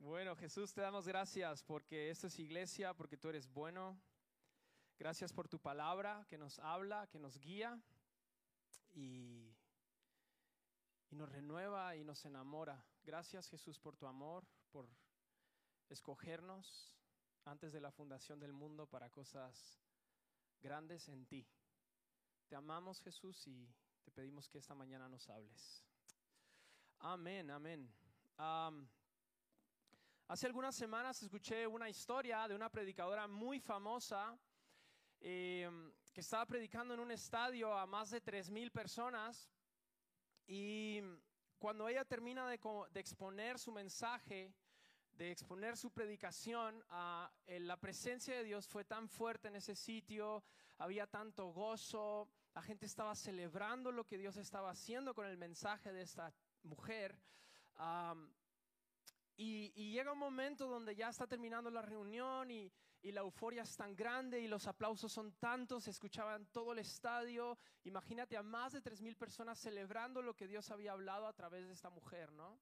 Bueno, Jesús, te damos gracias porque esta es iglesia, porque tú eres bueno. Gracias por tu palabra que nos habla, que nos guía y, y nos renueva y nos enamora. Gracias Jesús por tu amor, por escogernos antes de la fundación del mundo para cosas grandes en ti. Te amamos Jesús y te pedimos que esta mañana nos hables. Amén, amén. Am, hace algunas semanas escuché una historia de una predicadora muy famosa eh, que estaba predicando en un estadio a más de 3.000 personas y cuando ella termina de, de exponer su mensaje, de exponer su predicación, ah, eh, la presencia de Dios fue tan fuerte en ese sitio, había tanto gozo, la gente estaba celebrando lo que Dios estaba haciendo con el mensaje de esta mujer. Am, y, llega un momento donde ya está terminando la reunión y, y la euforia es tan grande y los aplausos son tantos, se escuchaban todo el estadio. Imagínate a más de 3.000 personas celebrando lo que Dios había hablado a través de esta mujer, ¿no?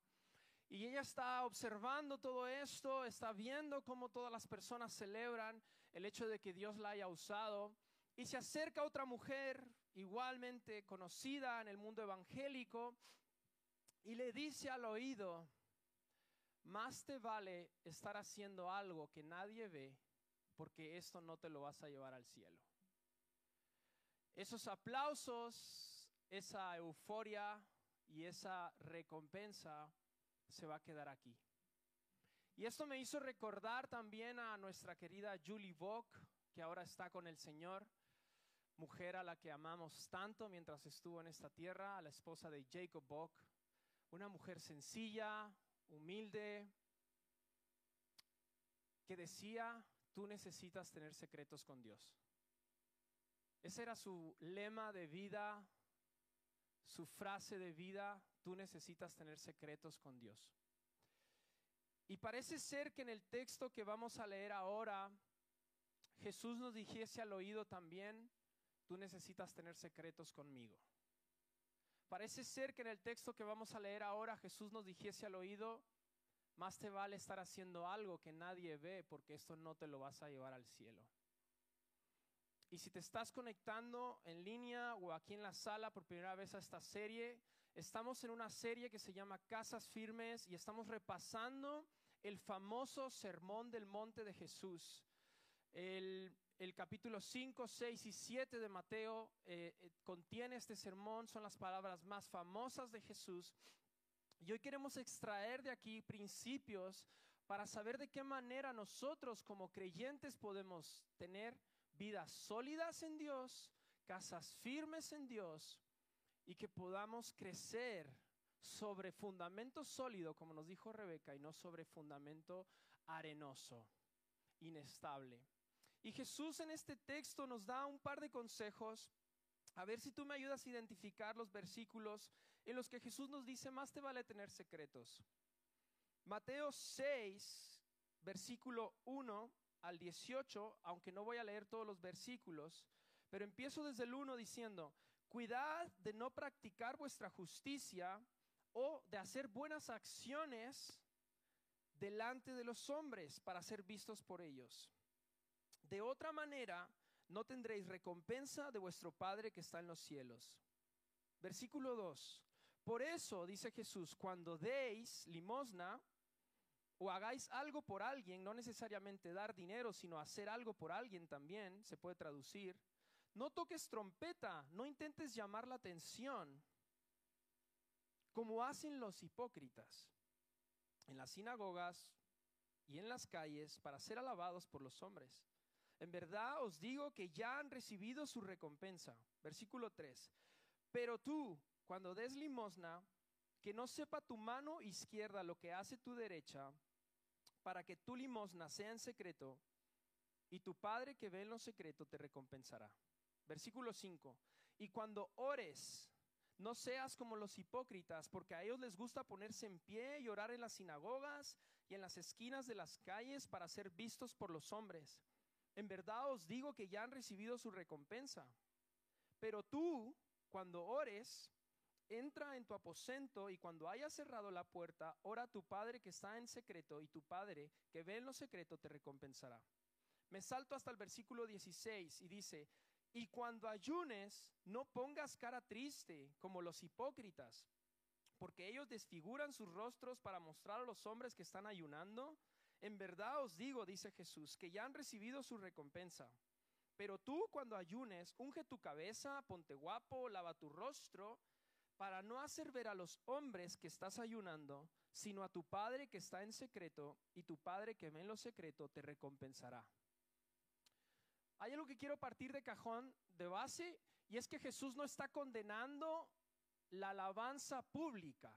Y ella está observando todo esto, está viendo cómo todas las personas celebran el hecho de que Dios la haya usado. Y se acerca otra mujer, igualmente conocida en el mundo evangélico, y le dice al oído, más te vale estar haciendo algo que nadie ve, porque esto no te lo vas a llevar al cielo. Esos aplausos, esa euforia y esa recompensa se va a quedar aquí. Y esto me hizo recordar también a nuestra querida Julie Bock, que ahora está con el Señor, mujer a la que amamos tanto mientras estuvo en esta tierra, la esposa de Jacob Bock, una mujer sencilla, humilde, que decía, tú necesitas tener secretos con Dios. Ese era su lema de vida, su frase de vida, tú necesitas tener secretos con Dios. Y parece ser que en el texto que vamos a leer ahora, Jesús nos dijese al oído también, tú necesitas tener secretos conmigo. Parece ser que en el texto que vamos a leer ahora Jesús nos dijese al oído, más te vale estar haciendo algo que nadie ve porque esto no te lo vas a llevar al cielo. Y si te estás conectando en línea o aquí en la sala por primera vez a esta serie, estamos en una serie que se llama Casas Firmes y estamos repasando el famoso Sermón del Monte de Jesús. El, el capítulo 5, 6 y 7 de Mateo eh, eh, contiene este sermón, son las palabras más famosas de Jesús. Y hoy queremos extraer de aquí principios para saber de qué manera nosotros como creyentes podemos tener vidas sólidas en Dios, casas firmes en Dios y que podamos crecer sobre fundamento sólido, como nos dijo Rebeca, y no sobre fundamento arenoso, inestable. Y Jesús en este texto nos da un par de consejos. A ver si tú me ayudas a identificar los versículos en los que Jesús nos dice, más te vale tener secretos. Mateo 6, versículo 1 al 18, aunque no voy a leer todos los versículos, pero empiezo desde el 1 diciendo, cuidad de no practicar vuestra justicia o de hacer buenas acciones delante de los hombres para ser vistos por ellos. De otra manera, no tendréis recompensa de vuestro Padre que está en los cielos. Versículo 2. Por eso, dice Jesús, cuando deis limosna o hagáis algo por alguien, no necesariamente dar dinero, sino hacer algo por alguien también, se puede traducir. No toques trompeta, no intentes llamar la atención, como hacen los hipócritas en las sinagogas y en las calles para ser alabados por los hombres. En verdad os digo que ya han recibido su recompensa. Versículo 3. Pero tú, cuando des limosna, que no sepa tu mano izquierda lo que hace tu derecha, para que tu limosna sea en secreto, y tu Padre que ve en lo secreto te recompensará. Versículo 5. Y cuando ores, no seas como los hipócritas, porque a ellos les gusta ponerse en pie y orar en las sinagogas y en las esquinas de las calles para ser vistos por los hombres. En verdad os digo que ya han recibido su recompensa. Pero tú, cuando ores, entra en tu aposento y cuando hayas cerrado la puerta, ora a tu Padre que está en secreto y tu Padre que ve en lo secreto te recompensará. Me salto hasta el versículo 16 y dice, y cuando ayunes, no pongas cara triste como los hipócritas, porque ellos desfiguran sus rostros para mostrar a los hombres que están ayunando. En verdad os digo, dice Jesús, que ya han recibido su recompensa. Pero tú cuando ayunes, unge tu cabeza, ponte guapo, lava tu rostro, para no hacer ver a los hombres que estás ayunando, sino a tu Padre que está en secreto, y tu Padre que ve en lo secreto te recompensará. Hay algo que quiero partir de cajón, de base, y es que Jesús no está condenando la alabanza pública.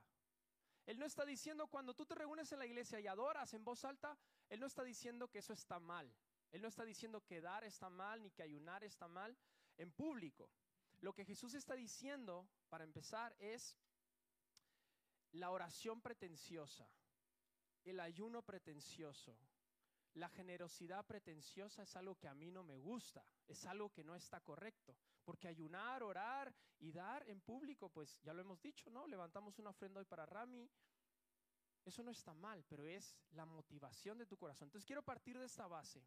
Él no está diciendo cuando tú te reúnes en la iglesia y adoras en voz alta, Él no está diciendo que eso está mal. Él no está diciendo que dar está mal ni que ayunar está mal en público. Lo que Jesús está diciendo, para empezar, es la oración pretenciosa, el ayuno pretencioso, la generosidad pretenciosa es algo que a mí no me gusta, es algo que no está correcto, porque ayunar, orar y dar en público, pues ya lo hemos dicho, ¿no? Levantamos una ofrenda hoy para Rami, eso no está mal, pero es la motivación de tu corazón. Entonces quiero partir de esta base.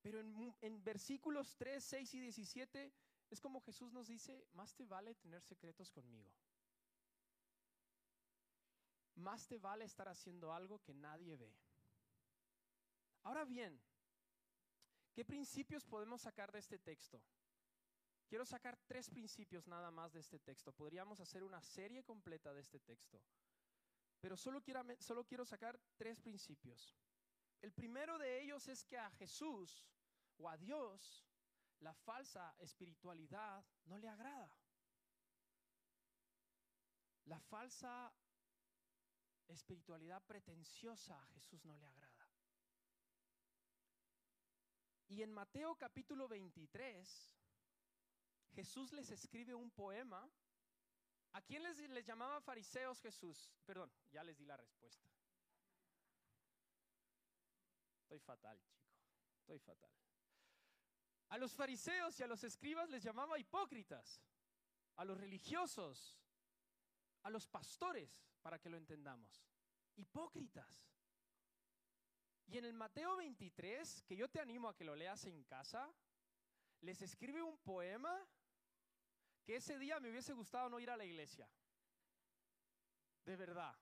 Pero en, en, versículos 3, 6 y 17 es como Jesús nos dice, más te vale tener secretos conmigo. Más te vale estar haciendo algo que nadie ve. Ahora bien, ¿qué principios podemos sacar de este texto? Quiero sacar tres principios nada más de este texto. Podríamos hacer una serie completa de este texto. Pero solo quiero, solo quiero sacar tres principios. El primero de ellos es que a Jesús o a Dios la falsa espiritualidad no le agrada. La falsa espiritualidad pretenciosa a Jesús no le agrada. Y en Mateo capítulo 23, Jesús les escribe un poema. ¿A quién les, llamaba fariseos Jesús? Perdón, ya les di la respuesta. Estoy fatal, chico. Estoy fatal. A los fariseos y a los escribas les llamaba hipócritas. A los religiosos, a los pastores, para que lo entendamos. Hipócritas. Y en el Mateo 23, que yo te animo a que lo leas en casa, les escribe un poema que ese día me hubiese gustado no ir a la iglesia. De verdad.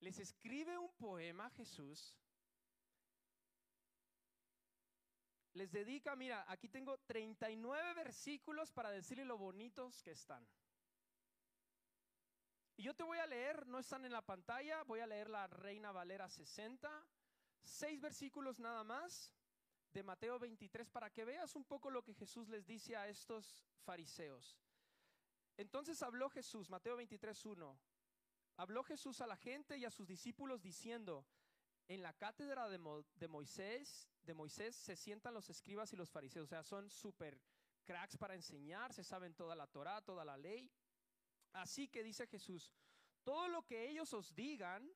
Les escribe un poema Jesús. Les dedica, mira, aquí tengo 39 versículos para decirle lo bonitos que están. Y yo te voy a leer, no están en la pantalla, voy a leer la Reina Valera 60 seis versículos nada más de Mateo 23 para que veas un poco lo que Jesús les dice a estos fariseos. Entonces habló Jesús, Mateo 23, 1. Habló Jesús a la gente y a sus discípulos diciendo, en la cátedra de, Moisés, de Moisés se sientan los escribas y los fariseos, o sea, son súper cracks para enseñar, se saben toda la Torah, toda la ley. Así que dice Jesús, todo lo que ellos os digan,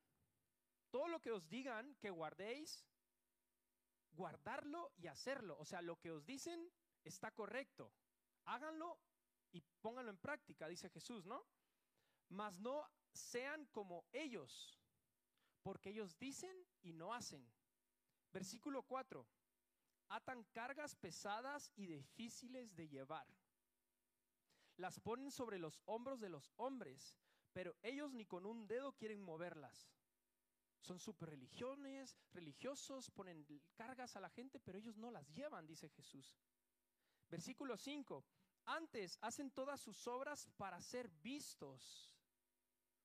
todo lo que os digan que guardéis, guardarlo y hacerlo. O sea, lo que os dicen está correcto. Háganlo y pónganlo en práctica, dice Jesús, ¿no? Mas no sean como ellos, porque ellos dicen y no hacen. Versículo 4. Atan cargas pesadas y difíciles de llevar. Las ponen sobre los hombros de los hombres, pero ellos ni con un dedo quieren moverlas. Son super religiones, religiosos, ponen cargas a la gente, pero ellos no las llevan, dice Jesús. Versículo 5. Antes hacen todas sus obras para ser vistos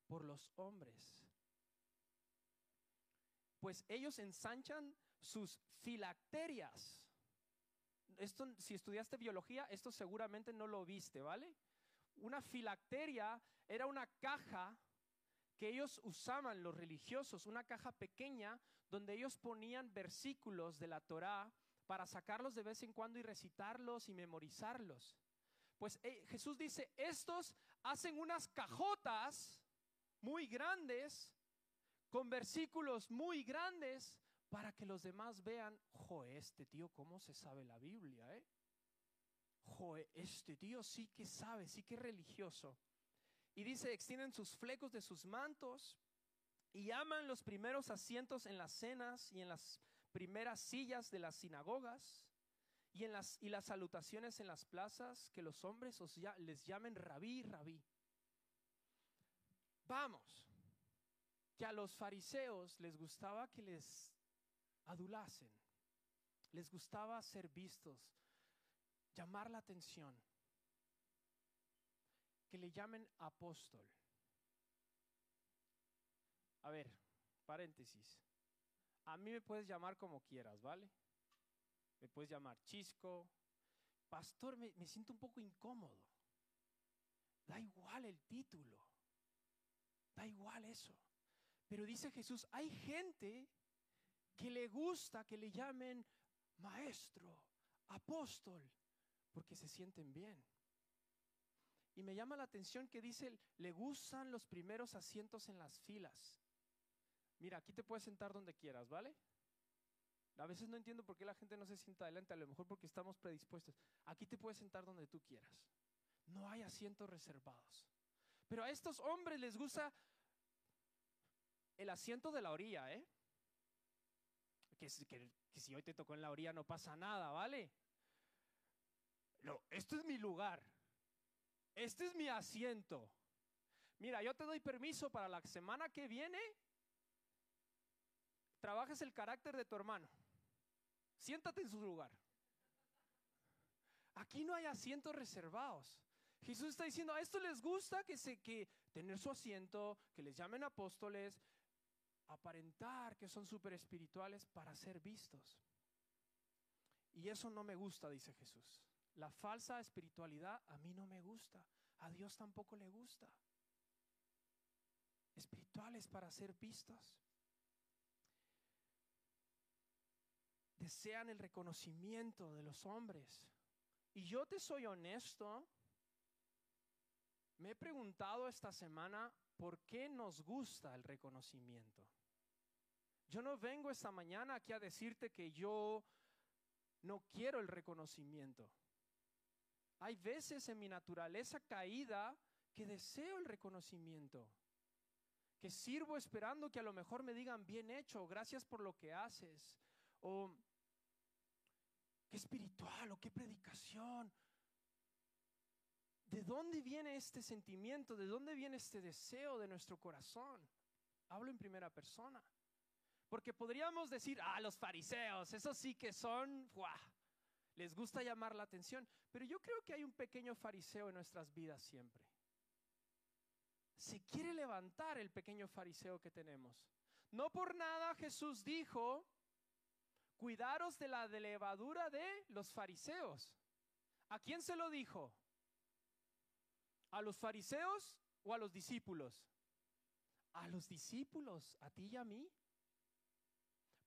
por los hombres. Pues ellos ensanchan sus filacterias. Esto, si estudiaste biología, esto seguramente no lo viste, ¿vale? Una filacteria era una caja que ellos usaban los religiosos, una caja pequeña donde ellos ponían versículos de la Torá para sacarlos de vez en cuando y recitarlos y memorizarlos. Pues eh, Jesús dice, estos hacen unas cajotas muy grandes con versículos muy grandes para que los demás vean, joe, este tío cómo se sabe la Biblia, ¿eh? Joe, este tío sí que sabe, sí que es religioso. Y dice, extienden sus flecos de sus mantos y aman los primeros asientos en las cenas y en las primeras sillas de las sinagogas y en las, y las salutaciones en las plazas, que los hombres les llamen rabí, rabí. Vamos, que a los fariseos les gustaba que les adulasen, les gustaba ser vistos, llamar la atención, que le llamen apóstol. A ver, paréntesis. A mí me puedes llamar como quieras, ¿vale? Me puedes llamar chisco. Pastor, me, me siento un poco incómodo. Da igual el título. Da igual eso. Pero dice Jesús, hay gente que le gusta que le llamen maestro, apóstol, porque se sienten bien. Y me llama la atención que dice, le gustan los primeros asientos en las filas. Mira, aquí te puedes sentar donde quieras, ¿vale? A veces no entiendo por qué la gente no se sienta adelante, a lo mejor porque estamos predispuestos. Aquí te puedes sentar donde tú quieras. No hay asientos reservados. Pero a estos hombres les gusta el asiento de la orilla, ¿eh? Que, que si hoy te tocó en la orilla no pasa nada, ¿vale? No, esto es mi lugar. Este es mi asiento. Mira, yo te doy permiso para la semana que viene. Trabajes el carácter de tu hermano. Siéntate en su lugar. Aquí no hay asientos reservados. Jesús está diciendo, a esto les gusta que se que tener su asiento, que les llamen apóstoles, aparentar que son súper espirituales para ser vistos. Y eso no me gusta, dice Jesús. La falsa espiritualidad a mí no me gusta. A Dios tampoco le gusta. Espirituales para ser vistos. Desean el reconocimiento de los hombres. Y yo te soy honesto. Me he preguntado esta semana por qué nos gusta el reconocimiento. Yo no vengo esta mañana aquí a decirte que yo no quiero el reconocimiento. Hay veces en mi naturaleza caída que deseo el reconocimiento, que sirvo esperando que a lo mejor me digan bien hecho, gracias por lo que haces, o qué espiritual, o qué predicación. ¿De dónde viene este sentimiento? ¿De dónde viene este deseo de nuestro corazón? Hablo en primera persona. Porque podríamos decir, ah, los fariseos, esos sí que son, ¡guau! les gusta llamar la atención. Pero yo creo que hay un pequeño fariseo en nuestras vidas siempre. Se quiere levantar el pequeño fariseo que tenemos. No por nada Jesús dijo, cuidaros de la levadura de los fariseos. ¿A quién se lo dijo? ¿A los fariseos o a los discípulos? A los discípulos, a ti y a mí.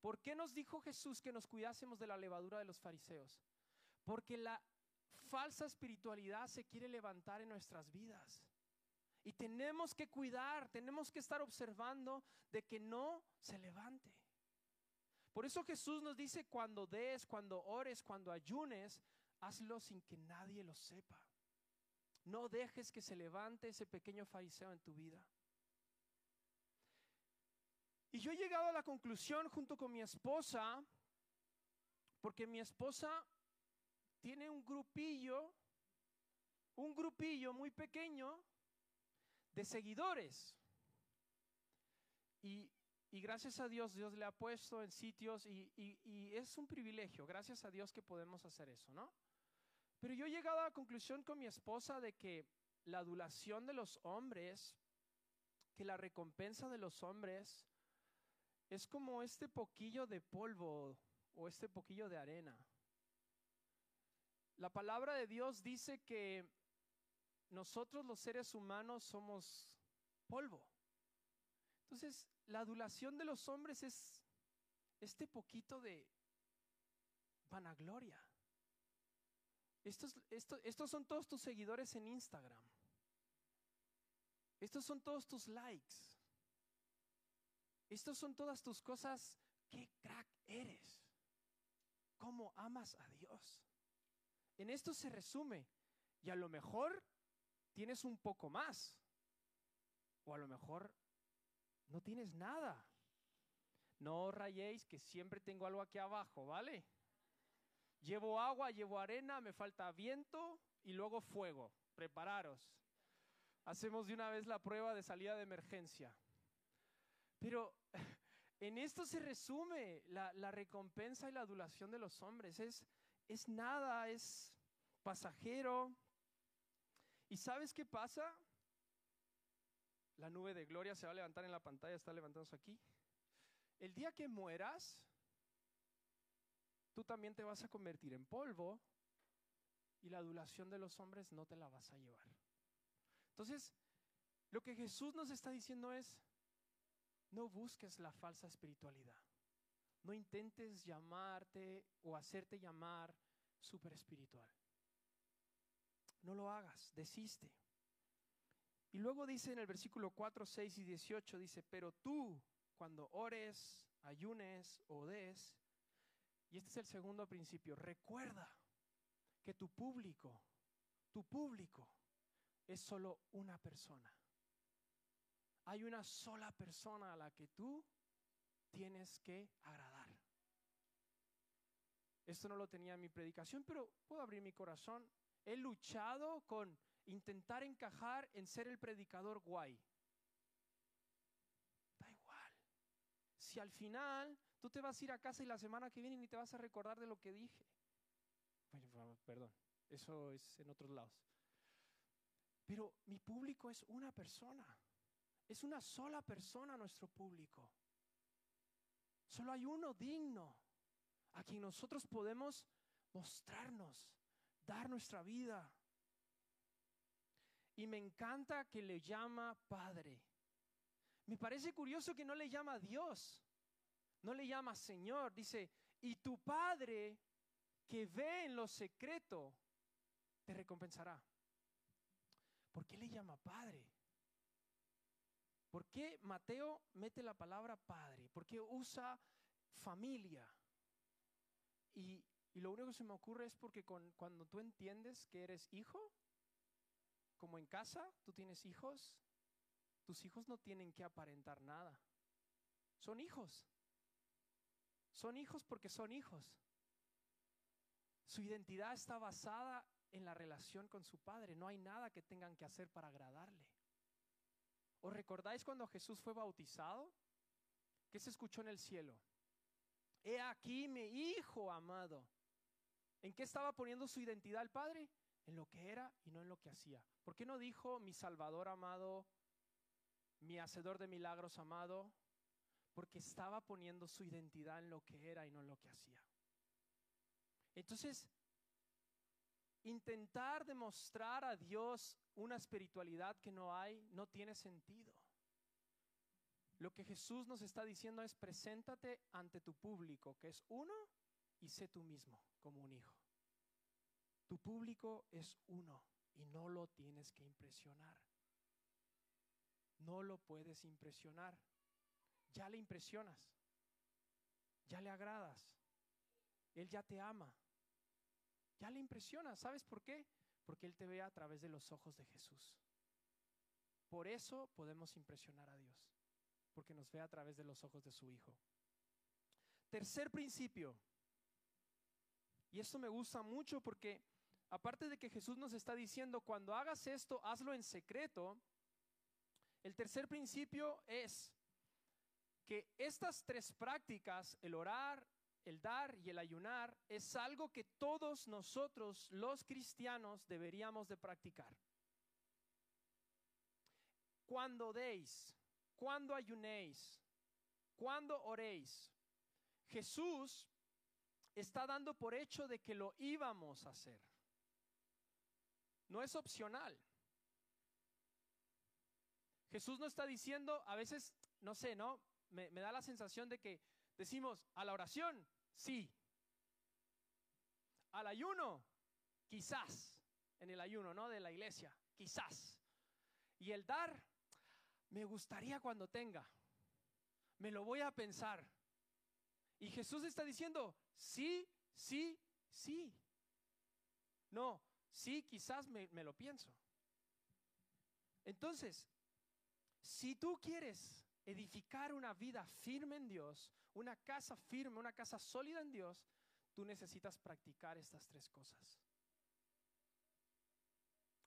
¿Por qué nos dijo Jesús que nos cuidásemos de la levadura de los fariseos? Porque la falsa espiritualidad se quiere levantar en nuestras vidas. Y tenemos que cuidar, tenemos que estar observando de que no se levante. Por eso Jesús nos dice, cuando des, cuando ores, cuando ayunes, hazlo sin que nadie lo sepa. No dejes que se levante ese pequeño fariseo en tu vida. Y yo he llegado a la conclusión junto con mi esposa, porque mi esposa tiene un grupillo, un grupillo muy pequeño de seguidores. Y, y gracias a Dios, Dios le ha puesto en sitios y, y- y es un privilegio, gracias a Dios que podemos hacer eso, ¿no? Pero yo he llegado a la conclusión con mi esposa de que la adulación de los hombres, que la recompensa de los hombres, es como este poquillo de polvo o este poquillo de arena. La palabra de Dios dice que nosotros los seres humanos somos polvo. Entonces, la adulación de los hombres es este poquito de vanagloria. Estos, esto- estos son todos tus seguidores en Instagram. Estos son todos tus likes. Estos son todas tus cosas. ¿Qué crack eres? ¿Cómo amas a Dios? En esto se resume. Y a lo mejor tienes un poco más. O a lo mejor no tienes nada. No rayéis que siempre tengo algo aquí abajo, ¿vale? Llevo agua, llevo arena, me falta viento y luego fuego. Prepararos. Hacemos de una vez la prueba de salida de emergencia. Pero en esto se resume la, la recompensa y la adulación de los hombres. Es, es nada, es pasajero. ¿Y sabes qué pasa? La nube de gloria se va a levantar en la pantalla, está levantándose aquí. El día que mueras, tú también te vas a convertir en polvo y la adulación de los hombres no te la vas a llevar. Entonces, lo que Jesús nos está diciendo es, no busques la falsa espiritualidad. No intentes llamarte o hacerte llamar super espiritual. No lo hagas, desiste. Y luego dice en el versículo 4, 6 y 18, dice, pero tú cuando ores, ayunes o des, y este es el segundo principio, recuerda que tu público, tu público es solo una persona. Hay una sola persona a la que tú tienes que agradar. Esto no lo tenía en mi predicación, pero puedo abrir mi corazón. He luchado con intentar encajar en ser el predicador guay. Da igual. Si al final tú te vas a ir a casa y la semana que viene ni te vas a recordar de lo que dije. Bueno, perdón, eso es en otros lados. Pero mi público es una persona. Es una sola persona nuestro público. Solo hay uno digno a quien nosotros podemos mostrarnos, dar nuestra vida. Y me encanta que le llama Padre. Me parece curioso que no le llama Dios, no le llama Señor. Dice, y tu Padre que ve en lo secreto, te recompensará. ¿Por qué le llama Padre? ¿Por qué Mateo mete la palabra Padre? ¿Por qué usa familia? Y, lo único que se me ocurre es porque cuando tú entiendes que eres hijo, como en casa, tú tienes hijos, tus hijos no tienen que aparentar nada. Son hijos. Son hijos porque son hijos. Su identidad está basada en la relación con su padre. No hay nada que tengan que hacer para agradarle. ¿Os recordáis cuando Jesús fue bautizado? ¿Qué se escuchó en el cielo? He aquí mi hijo amado. ¿En qué estaba poniendo su identidad el Padre? En lo que era y no en lo que hacía. ¿Por qué no dijo mi Salvador amado, mi Hacedor de milagros amado? Porque estaba poniendo su identidad en lo que era y no en lo que hacía. Entonces, intentar demostrar a Dios una espiritualidad que no hay no tiene sentido. Lo que Jesús nos está diciendo es, preséntate ante tu público, que es uno, y sé tú mismo como un hijo. Tu público es uno y no lo tienes que impresionar. No lo puedes impresionar. Ya le impresionas. Ya le agradas. Él ya te ama. Ya le impresionas. ¿Sabes por qué? Porque Él te ve a través de los ojos de Jesús. Por eso podemos impresionar a Dios porque nos ve a través de los ojos de su Hijo. Tercer principio, y esto me gusta mucho porque aparte de que Jesús nos está diciendo, cuando hagas esto, hazlo en secreto, el tercer principio es que estas tres prácticas, el orar, el dar y el ayunar, es algo que todos nosotros los cristianos deberíamos de practicar. Cuando deis, cuando ayunéis, cuando oréis. Jesús está dando por hecho de que lo íbamos a hacer. No es opcional. Jesús no está diciendo, a veces, no sé, ¿no? Me, da la sensación de que decimos, a la oración, sí. Al ayuno, quizás, en el ayuno, ¿no? De la iglesia, quizás. Y el dar, me gustaría cuando tenga, me lo voy a pensar. Y Jesús está diciendo, sí, sí, sí. No, sí, quizás me, lo pienso. Entonces, Si tú quieres edificar una vida firme en Dios, una casa firme, una casa sólida en Dios, tú necesitas practicar estas tres cosas.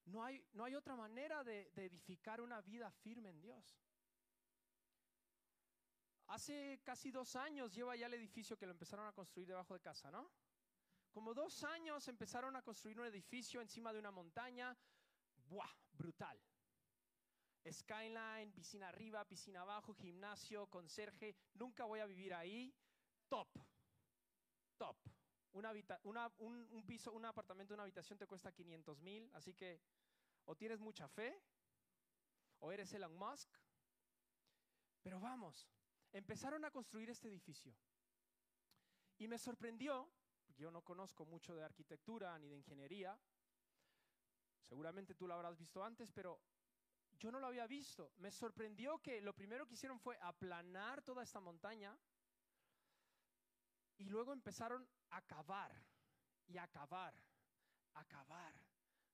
No hay, no hay otra manera de, de edificar una vida firme en Dios. Hace casi dos años lleva ya el edificio que lo empezaron a construir debajo de casa, ¿no? Como dos años empezaron a construir un edificio encima de una montaña. ¡Buah! Brutal. Skyline, piscina arriba, piscina abajo, gimnasio, conserje. Nunca voy a vivir ahí. Top. Top. Un, un, piso, un apartamento, una habitación te cuesta 500 mil. Así que o tienes mucha fe o eres Elon Musk. Pero vamos, empezaron a construir este edificio. Y me sorprendió, yo no conozco mucho de arquitectura ni de ingeniería, seguramente tú lo habrás visto antes, pero yo no lo había visto. Me sorprendió que lo primero que hicieron fue aplanar toda esta montaña y luego empezaron a cavar y a cavar, a cavar,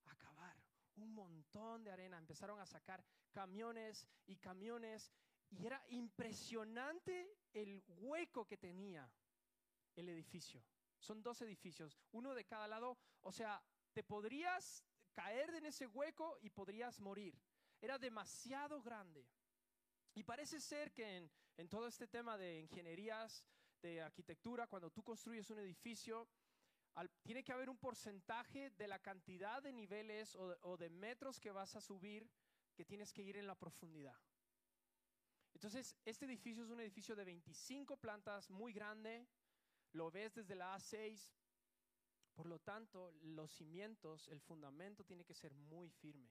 a cavar. Un montón de arena. Empezaron a sacar camiones y camiones y era impresionante el hueco que tenía el edificio. Son dos edificios, uno de cada lado. O sea, te podrías caer en ese hueco y podrías morir. Era demasiado grande. Y parece ser que en, todo este tema de ingenierías, de arquitectura, cuando tú construyes un edificio, tiene que haber un porcentaje de la cantidad de niveles o de metros que vas a subir que tienes que ir en la profundidad. Entonces, este edificio es un edificio de 25 plantas, muy grande, lo ves desde la A6, por lo tanto, los cimientos, el fundamento tiene que ser muy firme.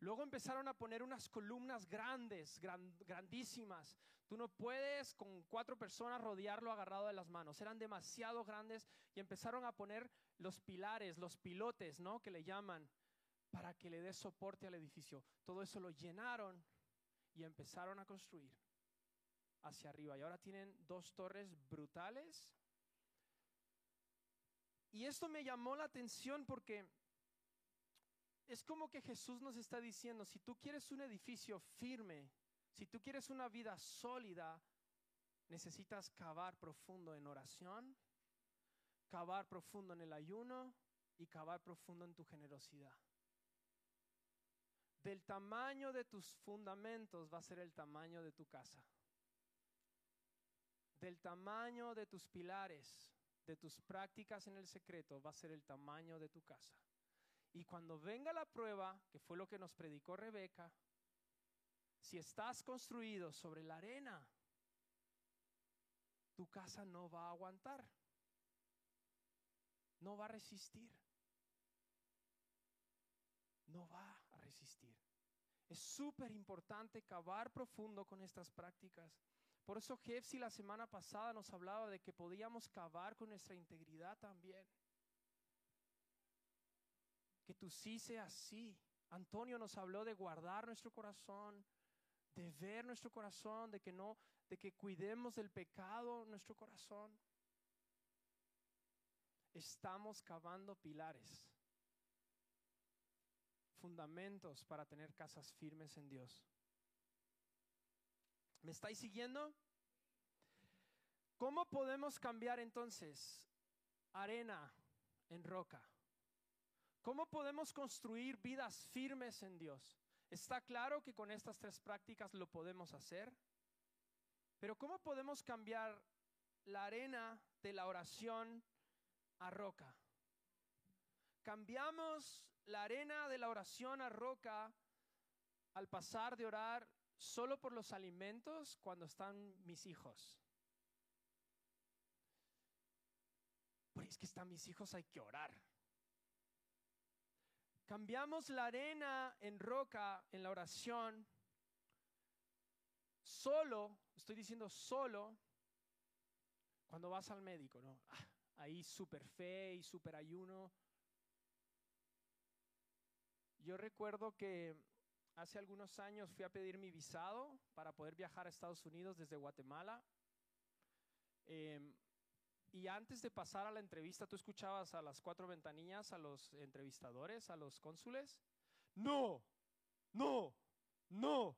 Luego empezaron a poner unas columnas grandes, grandísimas. Tú no puedes con cuatro personas rodearlo agarrado de las manos. Eran demasiado grandes y empezaron a poner los pilares, los pilotes, ¿no? Que le llaman, para que le dé soporte al edificio. Todo eso lo llenaron y empezaron a construir hacia arriba. Y ahora tienen dos torres brutales. Y esto me llamó la atención porque es como que Jesús nos está diciendo, si tú quieres un edificio firme, si tú quieres una vida sólida, necesitas cavar profundo en oración, cavar profundo en el ayuno y cavar profundo en tu generosidad del tamaño de tus fundamentos va a ser el tamaño de tu casa. Del tamaño de tus pilares, de tus prácticas en el secreto, va a ser el tamaño de tu casa. Y cuando venga la prueba, que fue lo que nos predicó Rebeca, si estás construido sobre la arena, tu casa no va a aguantar, no va a resistir, no va es súper importante cavar profundo con estas prácticas. Por eso Jefsi la semana pasada nos hablaba de que podíamos cavar con nuestra integridad también. Que tú sí seas así. Antonio nos habló de guardar nuestro corazón, de ver nuestro corazón, de que no, de que cuidemos del pecado nuestro corazón. Estamos cavando pilares fundamentos para tener casas firmes en Dios. ¿Me estáis siguiendo? ¿Cómo podemos cambiar entonces arena en roca? ¿Cómo podemos construir vidas firmes en Dios? Está claro que con estas tres prácticas lo podemos hacer, pero ¿cómo podemos cambiar la arena de la oración a roca? Cambiamos la arena de la oración a roca al pasar de orar solo por los alimentos cuando están mis hijos. Pues es que están mis hijos, hay que orar. Cambiamos la arena en roca en la oración solo, estoy diciendo solo, cuando vas al médico, ¿no? Ah, ahí super fe y super ayuno yo recuerdo que hace algunos años fui a pedir mi visado para poder viajar a Estados Unidos desde Guatemala. Em, y antes de pasar a la entrevista, tú escuchabas a las cuatro ventanillas, a los entrevistadores, a los cónsules. No, no, no.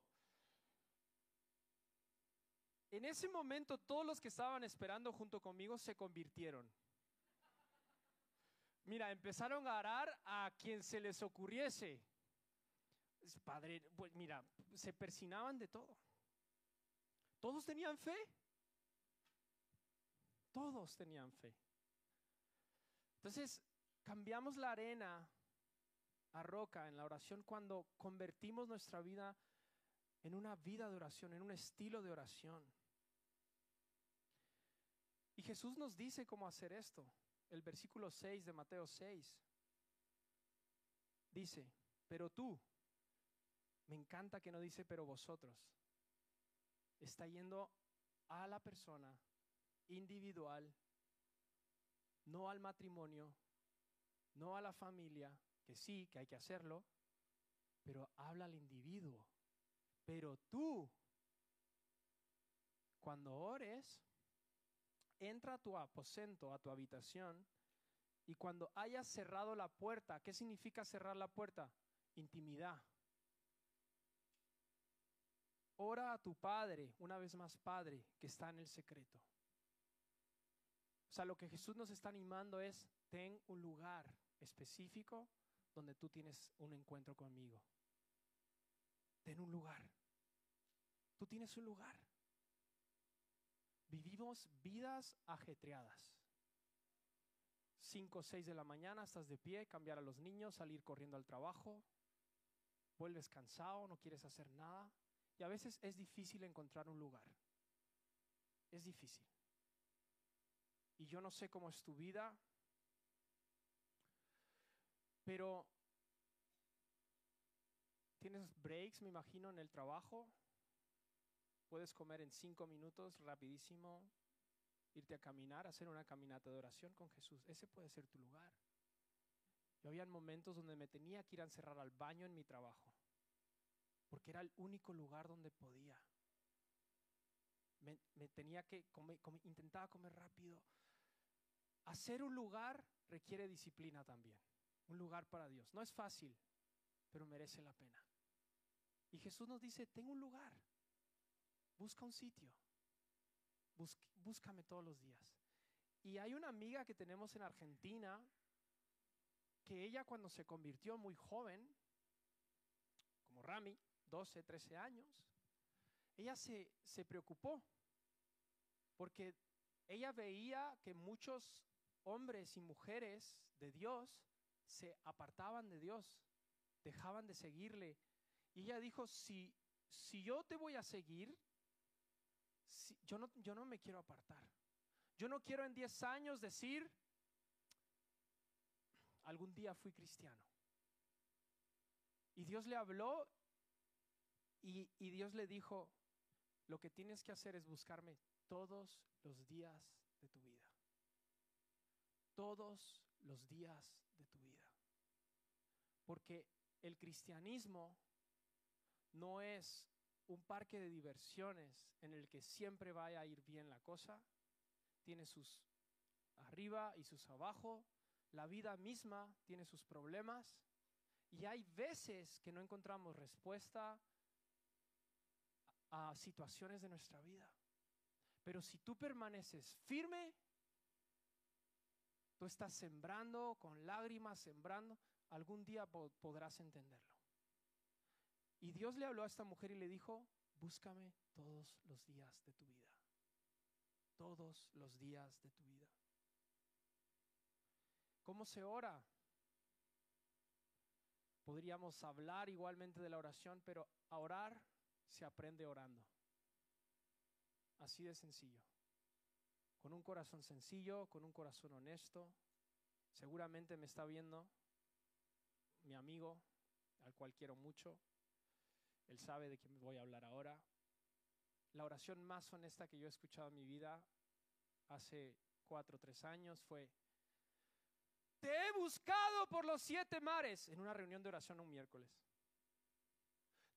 En ese momento todos los que estaban esperando junto conmigo se convirtieron. Mira, empezaron a orar a quien se les ocurriese. Padre, pues mira, se persinaban de todo. Todos tenían fe. Todos tenían fe. Entonces, cambiamos la arena a roca en la oración cuando convertimos nuestra vida en una vida de oración, en un estilo de oración. Y Jesús nos dice cómo hacer esto. El versículo 6 de Mateo 6 dice, pero tú, me encanta que no dice, pero vosotros, está yendo a la persona individual, no al matrimonio, no a la familia, que sí, que hay que hacerlo, pero habla al individuo. Pero tú, cuando ores, entra a tu aposento, a tu habitación, y cuando hayas cerrado la puerta, ¿qué significa cerrar la puerta? Intimidad. Ora a tu Padre, una vez más Padre, que está en el secreto. O sea, lo que Jesús nos está animando es, ten un lugar específico donde tú tienes un encuentro conmigo. Ten un lugar. Tú tienes un lugar. Vivimos vidas ajetreadas. Cinco o seis de la mañana estás de pie, cambiar a los niños, salir corriendo al trabajo, vuelves cansado, no quieres hacer nada. Y a veces es difícil encontrar un lugar. Es difícil. Y yo no sé cómo es tu vida, pero tienes breaks, me imagino, en el trabajo. Puedes comer en cinco minutos, rapidísimo, irte a caminar, hacer una caminata de oración con Jesús. Ese puede ser tu lugar. Yo había momentos donde me tenía que ir a encerrar al baño en mi trabajo, porque era el único lugar donde podía. Me, tenía que comer, intentaba comer rápido. Hacer un lugar requiere disciplina también un lugar para Dios. No es fácil, pero merece la pena. Y Jesús nos dice, tengo un lugar, busca un sitio, búscame todos los días. Y hay una amiga que tenemos en Argentina, que ella cuando se convirtió muy joven, como Rami, 12, 13 años, ella se, se preocupó, porque ella veía que muchos hombres y mujeres de Dios se apartaban de Dios, dejaban de seguirle. Y ella dijo, si, si yo te voy a seguir, yo, no, yo no me quiero apartar. Yo no quiero en 10 años decir, algún día fui cristiano. Y Dios le habló y, Dios le dijo, lo que tienes que hacer es buscarme todos los días de tu vida. Todos los días de tu vida. Porque el cristianismo no es un parque de diversiones en el que siempre vaya a ir bien la cosa. Tiene sus arriba y sus abajo. La vida misma tiene sus problemas. Y hay veces que no encontramos respuesta a situaciones de nuestra vida. Pero si tú permaneces firme, tú estás sembrando con lágrimas, sembrando, algún día podrás entenderlo. Y Dios le habló a esta mujer y le dijo, búscame todos los días de tu vida. Todos los días de tu vida. ¿Cómo se ora? Podríamos hablar igualmente de la oración, pero a orar se aprende orando. Así de sencillo. Con un corazón sencillo, con un corazón honesto. Seguramente me está viendo mi amigo, al cual quiero mucho. Él sabe de quién voy a hablar ahora. La oración más honesta que yo he escuchado en mi vida hace cuatro o tres años fue, te he buscado por los siete mares, en una reunión de oración un miércoles.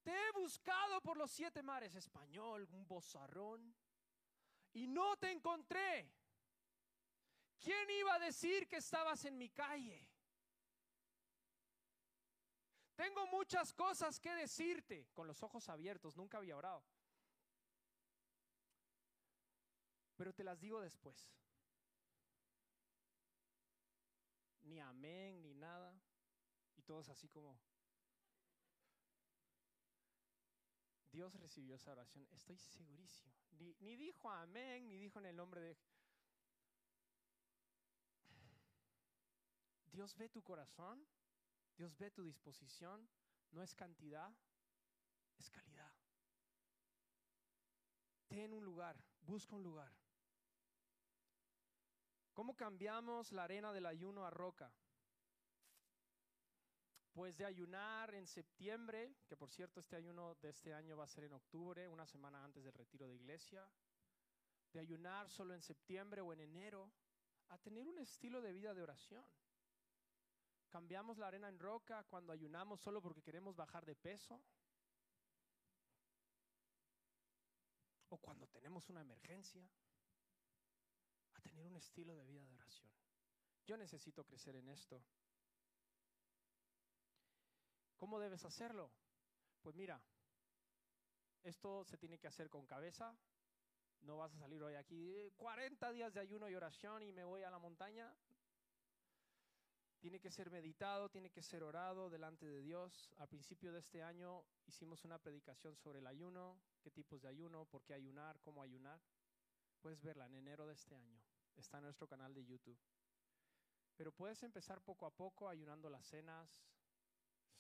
Te he buscado por los siete mares, español, un bozarrón, y no te encontré. ¿Quién iba a decir que estabas en mi calle? Tengo muchas cosas que decirte con los ojos abiertos, nunca había orado. pero te las digo después. Ni amén, ni nada. Y todos así como, Dios recibió esa oración, estoy segurísimo. Ni, ni, dijo amén, ni dijo en el nombre de... Dios ve tu corazón, Dios ve tu disposición, no es cantidad, es calidad. Ten un lugar, busca un lugar. ¿Cómo cambiamos la arena del ayuno a roca? Pues de ayunar en septiembre, que por cierto este ayuno de este año va a ser en octubre, una semana antes del retiro de iglesia, de ayunar solo en septiembre o en enero, a tener un estilo de vida de oración. Cambiamos la arena en roca cuando ayunamos solo porque queremos bajar de peso. O cuando tenemos una emergencia. A tener un estilo de vida de oración. Yo necesito crecer en esto. ¿Cómo debes hacerlo? Pues mira, esto se tiene que hacer con cabeza. No vas a salir hoy aquí 40 días de ayuno y oración y me voy a la montaña. Tiene que ser meditado, tiene que ser orado delante de Dios. Al principio de este año hicimos una predicación sobre el ayuno, qué tipos de ayuno, por qué ayunar, cómo ayunar. Puedes verla en enero de este año. Está en nuestro canal de YouTube. Pero puedes empezar poco a poco ayunando las cenas,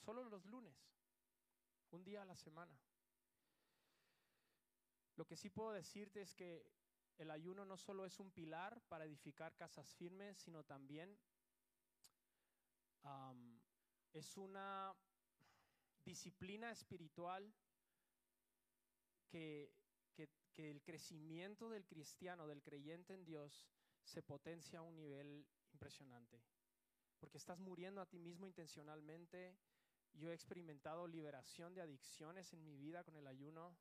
solo los lunes, un día a la semana. Lo que sí puedo decirte es que el ayuno no solo es un pilar para edificar casas firmes, sino también es una disciplina espiritual que, que, que, el crecimiento del cristiano, del creyente en Dios, se potencia a un nivel impresionante. Porque estás muriendo a ti mismo intencionalmente. Yo he experimentado liberación de adicciones en mi vida con el ayuno.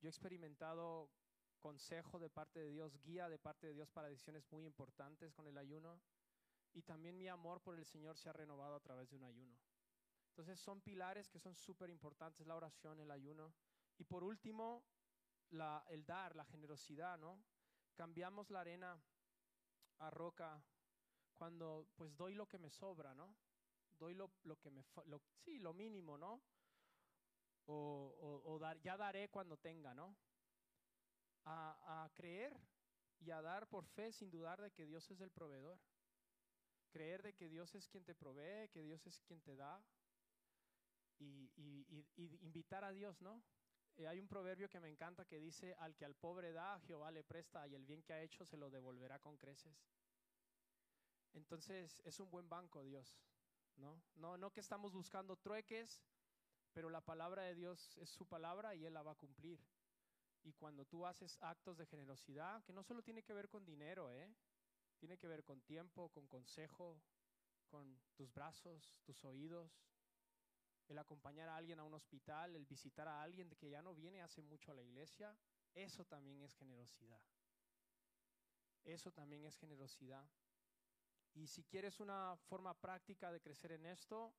Yo he experimentado consejo de parte de Dios, guía de parte de Dios para decisiones muy importantes con el ayuno y también mi amor por el Señor se ha renovado a través de un ayuno. Entonces son pilares que son súper importantes, la oración, el ayuno. Y por último, la, el dar, la generosidad, ¿no? Cambiamos la arena a roca cuando pues doy lo que me sobra, ¿no? Doy lo, lo que me, lo, sí, lo mínimo, ¿no? O, o, o dar, ya daré cuando tenga, ¿no? A, a creer y a dar por fe sin dudar de que Dios es el proveedor creer de que Dios es quien te provee, que Dios es quien te da y, y, y, invitar a Dios, ¿no? Eh, hay un proverbio que me encanta que dice, al que al pobre da, Jehová le presta y el bien que ha hecho se lo devolverá con creces. Entonces es un buen banco Dios, ¿no? No, no que estamos buscando trueques, pero la palabra de Dios es su palabra y Él la va a cumplir. Y cuando tú haces actos de generosidad, que no solo tiene que ver con dinero, ¿eh? Tiene que ver con tiempo, con consejo, con tus brazos, tus oídos, el acompañar a alguien a un hospital, el visitar a alguien que ya no viene hace mucho a la iglesia. Eso también es generosidad. Eso también es generosidad. Y si quieres una forma práctica de crecer en esto,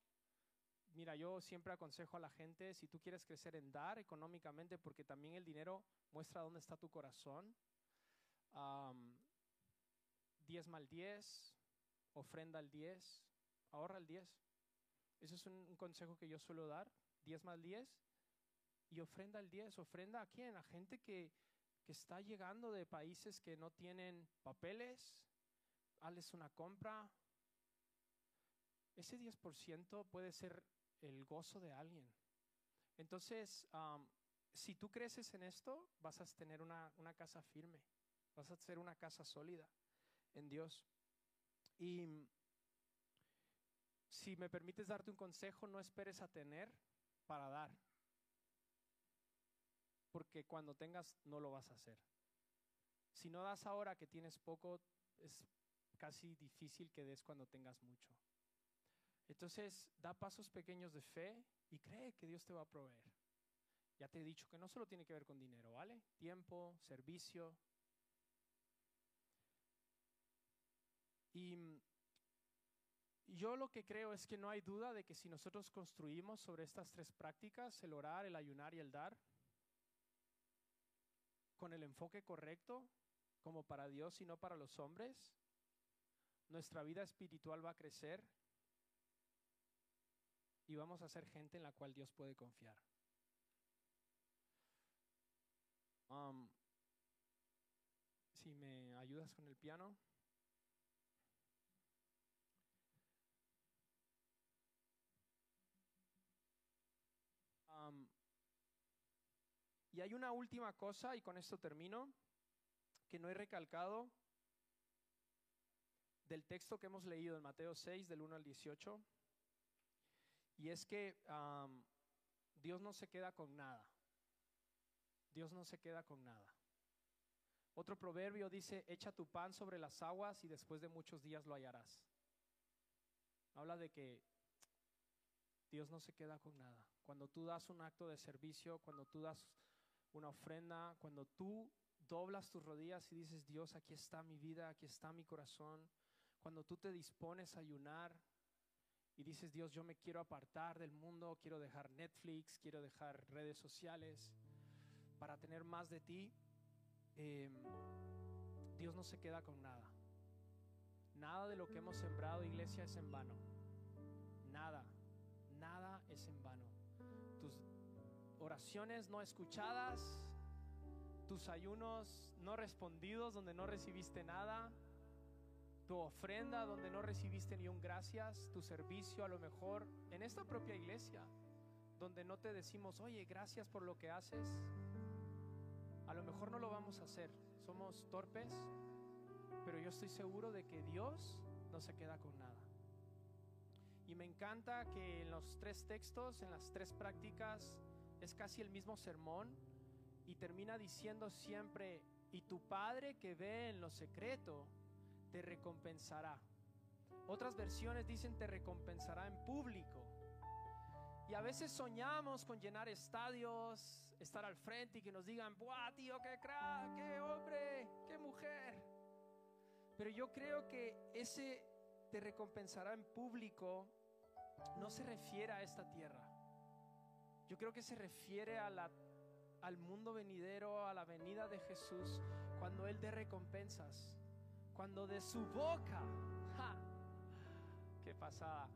mira, yo siempre aconsejo a la gente, si tú quieres crecer en dar económicamente, porque también el dinero muestra dónde está tu corazón, 10 mal 10, ofrenda al 10, ahorra al 10. Ese es un, consejo que yo suelo dar, 10 mal 10 y ofrenda al 10. ¿Ofrenda a quién? A gente que, que está llegando de países que no tienen papeles, hazles una compra. Ese 10% puede ser el gozo de alguien. Entonces, si tú creces en esto, vas a tener una, una casa firme, vas a ser una casa sólida en Dios. Y si me permites darte un consejo, no esperes a tener para dar. Porque cuando tengas no lo vas a hacer. Si no das ahora que tienes poco, es casi difícil que des cuando tengas mucho. Entonces, da pasos pequeños de fe y cree que Dios te va a proveer. Ya te he dicho que no solo tiene que ver con dinero, ¿vale? Tiempo, servicio, Y yo lo que creo es que no hay duda de que si nosotros construimos sobre estas tres prácticas, el orar, el ayunar y el dar, con el enfoque correcto, como para Dios y no para los hombres, nuestra vida espiritual va a crecer y vamos a ser gente en la cual Dios puede confiar. Um, si me ayudas con el piano. Um, y hay una última cosa, y con esto termino, que no he recalcado del texto que hemos leído en Mateo 6, del 1 al 18. Y es que Dios no se queda con nada. Dios no se queda con nada. Otro proverbio dice, echa tu pan sobre las aguas y después de muchos días lo hallarás. Habla de que Dios no se queda con nada. Cuando tú das un acto de servicio, cuando tú das una ofrenda, cuando tú doblas tus rodillas y dices, Dios, aquí está mi vida, aquí está mi corazón, cuando tú te dispones a ayunar y dices, Dios, yo me quiero apartar del mundo, quiero dejar Netflix, quiero dejar redes sociales para tener más de ti, em, Dios no se queda con nada. Nada de lo que hemos sembrado, iglesia, es en vano. Nada, nada es en vano. Tus oraciones no escuchadas, tus ayunos no respondidos donde no recibiste nada, tu ofrenda donde no recibiste ni un gracias, tu servicio a lo mejor en esta propia iglesia, donde no te decimos, oye, gracias por lo que haces, a lo mejor no lo vamos a hacer, somos torpes, pero yo estoy seguro de que Dios no se queda con nada. Y me encanta que en los tres textos, en las tres prácticas, es casi el mismo sermón y termina diciendo siempre, y tu Padre que ve en lo secreto, te recompensará. Otras versiones dicen te recompensará en público. Y a veces soñamos con llenar estadios, estar al frente y que nos digan, ¡buah, tío, qué crack, qué hombre, qué mujer! Pero yo creo que ese te recompensará en público no se refiere a esta tierra. Yo creo que se refiere a la, al mundo venidero, a la venida de Jesús, cuando Él dé recompensas. Cuando de su boca, ¡ja! ¡Qué pasada!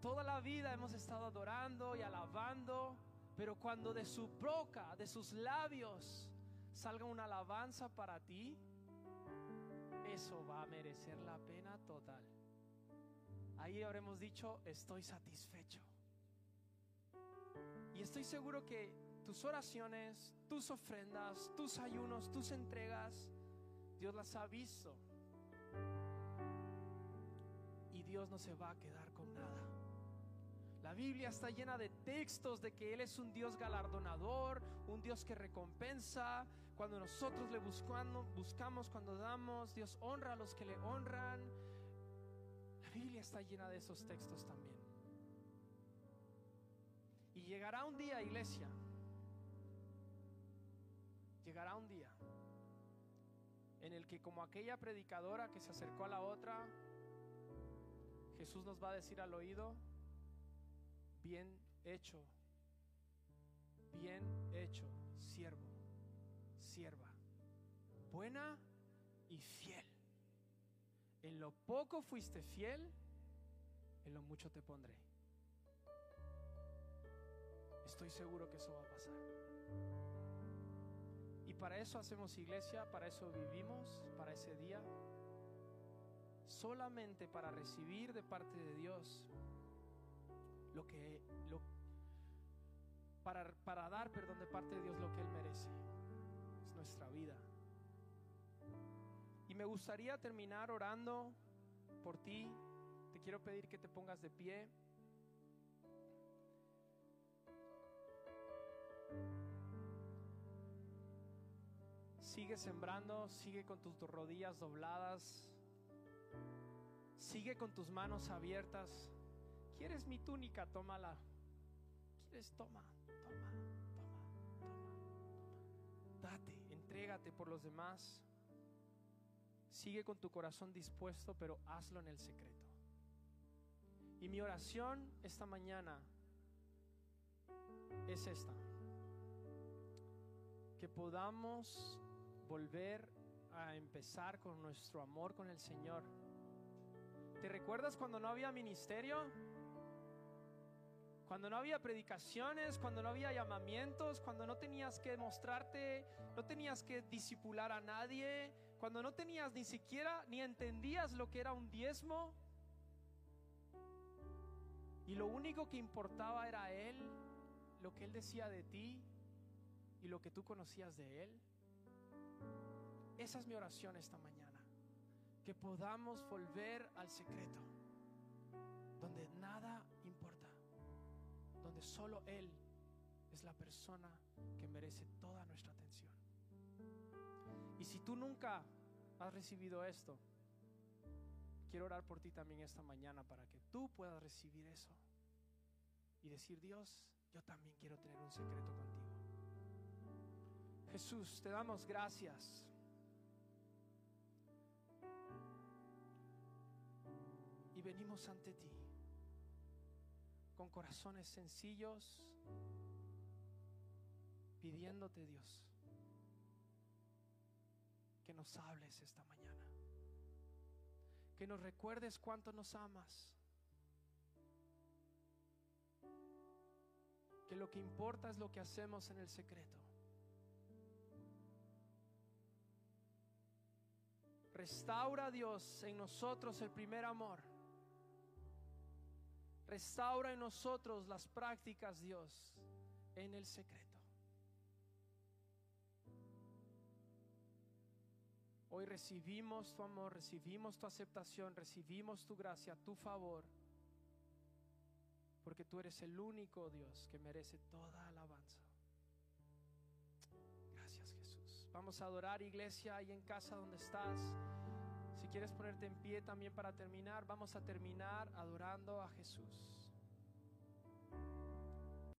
Toda la vida hemos estado adorando y alabando, pero cuando de su boca, de sus labios, salga una alabanza para ti, eso va a merecer la pena total. Ahí habremos dicho, estoy satisfecho. Y estoy seguro que tus oraciones, tus ofrendas, tus ayunos, tus entregas, Dios las ha visto. Y Dios no se va a quedar con nada. La Biblia está llena de textos de que Él es un Dios galardonador, un Dios que recompensa. Cuando nosotros le buscamos, buscamos, cuando damos, Dios honra a los que le honran. La Biblia está llena de esos textos también. Y llegará un día, iglesia, llegará un día en el que como aquella predicadora que se acercó a la otra, Jesús nos va a decir al oído, bien hecho, bien hecho, siervo, sierva, buena y fiel. En lo poco fuiste fiel, en lo mucho te pondré. Estoy seguro que eso va a pasar. Para eso hacemos iglesia, para eso vivimos, para ese día. Solamente para recibir de parte de Dios lo que para, para dar perdón de parte de Dios lo que Él merece. Es nuestra vida. Y me gustaría terminar orando por ti. Te quiero pedir que te pongas de pie. Sigue sembrando, sigue con tus rodillas dobladas, sigue con tus manos abiertas. ¿Quieres mi túnica? Tómala. ¿Quieres? Toma, toma, toma, toma. Date, entrégate por los demás. Sigue con tu corazón dispuesto, pero hazlo en el secreto. Y mi oración esta mañana es esta. Que podamos volver a empezar con nuestro amor con el Señor. ¿Te recuerdas cuando no había ministerio? Cuando no había predicaciones, cuando no había llamamientos, cuando no tenías que mostrarte, no tenías que disipular a nadie, cuando no tenías ni siquiera ni entendías lo que era un diezmo. Y lo único que importaba era Él, lo que Él decía de ti y lo que tú conocías de Él. Esa es mi oración esta mañana. Que podamos volver al secreto, donde nada importa, donde solo Él es la persona que merece toda nuestra atención. Y si tú nunca has recibido esto, quiero orar por ti también esta mañana para que tú puedas recibir eso y decir, Dios, yo también quiero tener un secreto contigo. Jesús, te damos gracias. Venimos ante ti con corazones sencillos, pidiéndote Dios que nos hables esta mañana, que nos recuerdes cuánto nos amas, que lo que importa es lo que hacemos en el secreto. Restaura Dios en nosotros el primer amor. Restaura en nosotros las prácticas, Dios, en el secreto. Hoy recibimos tu amor, recibimos tu aceptación, recibimos tu gracia, tu favor, porque tú eres el único Dios que merece toda alabanza. Vamos a adorar iglesia ahí en casa donde estás. Si quieres ponerte en pie también para terminar, vamos a terminar adorando a Jesús.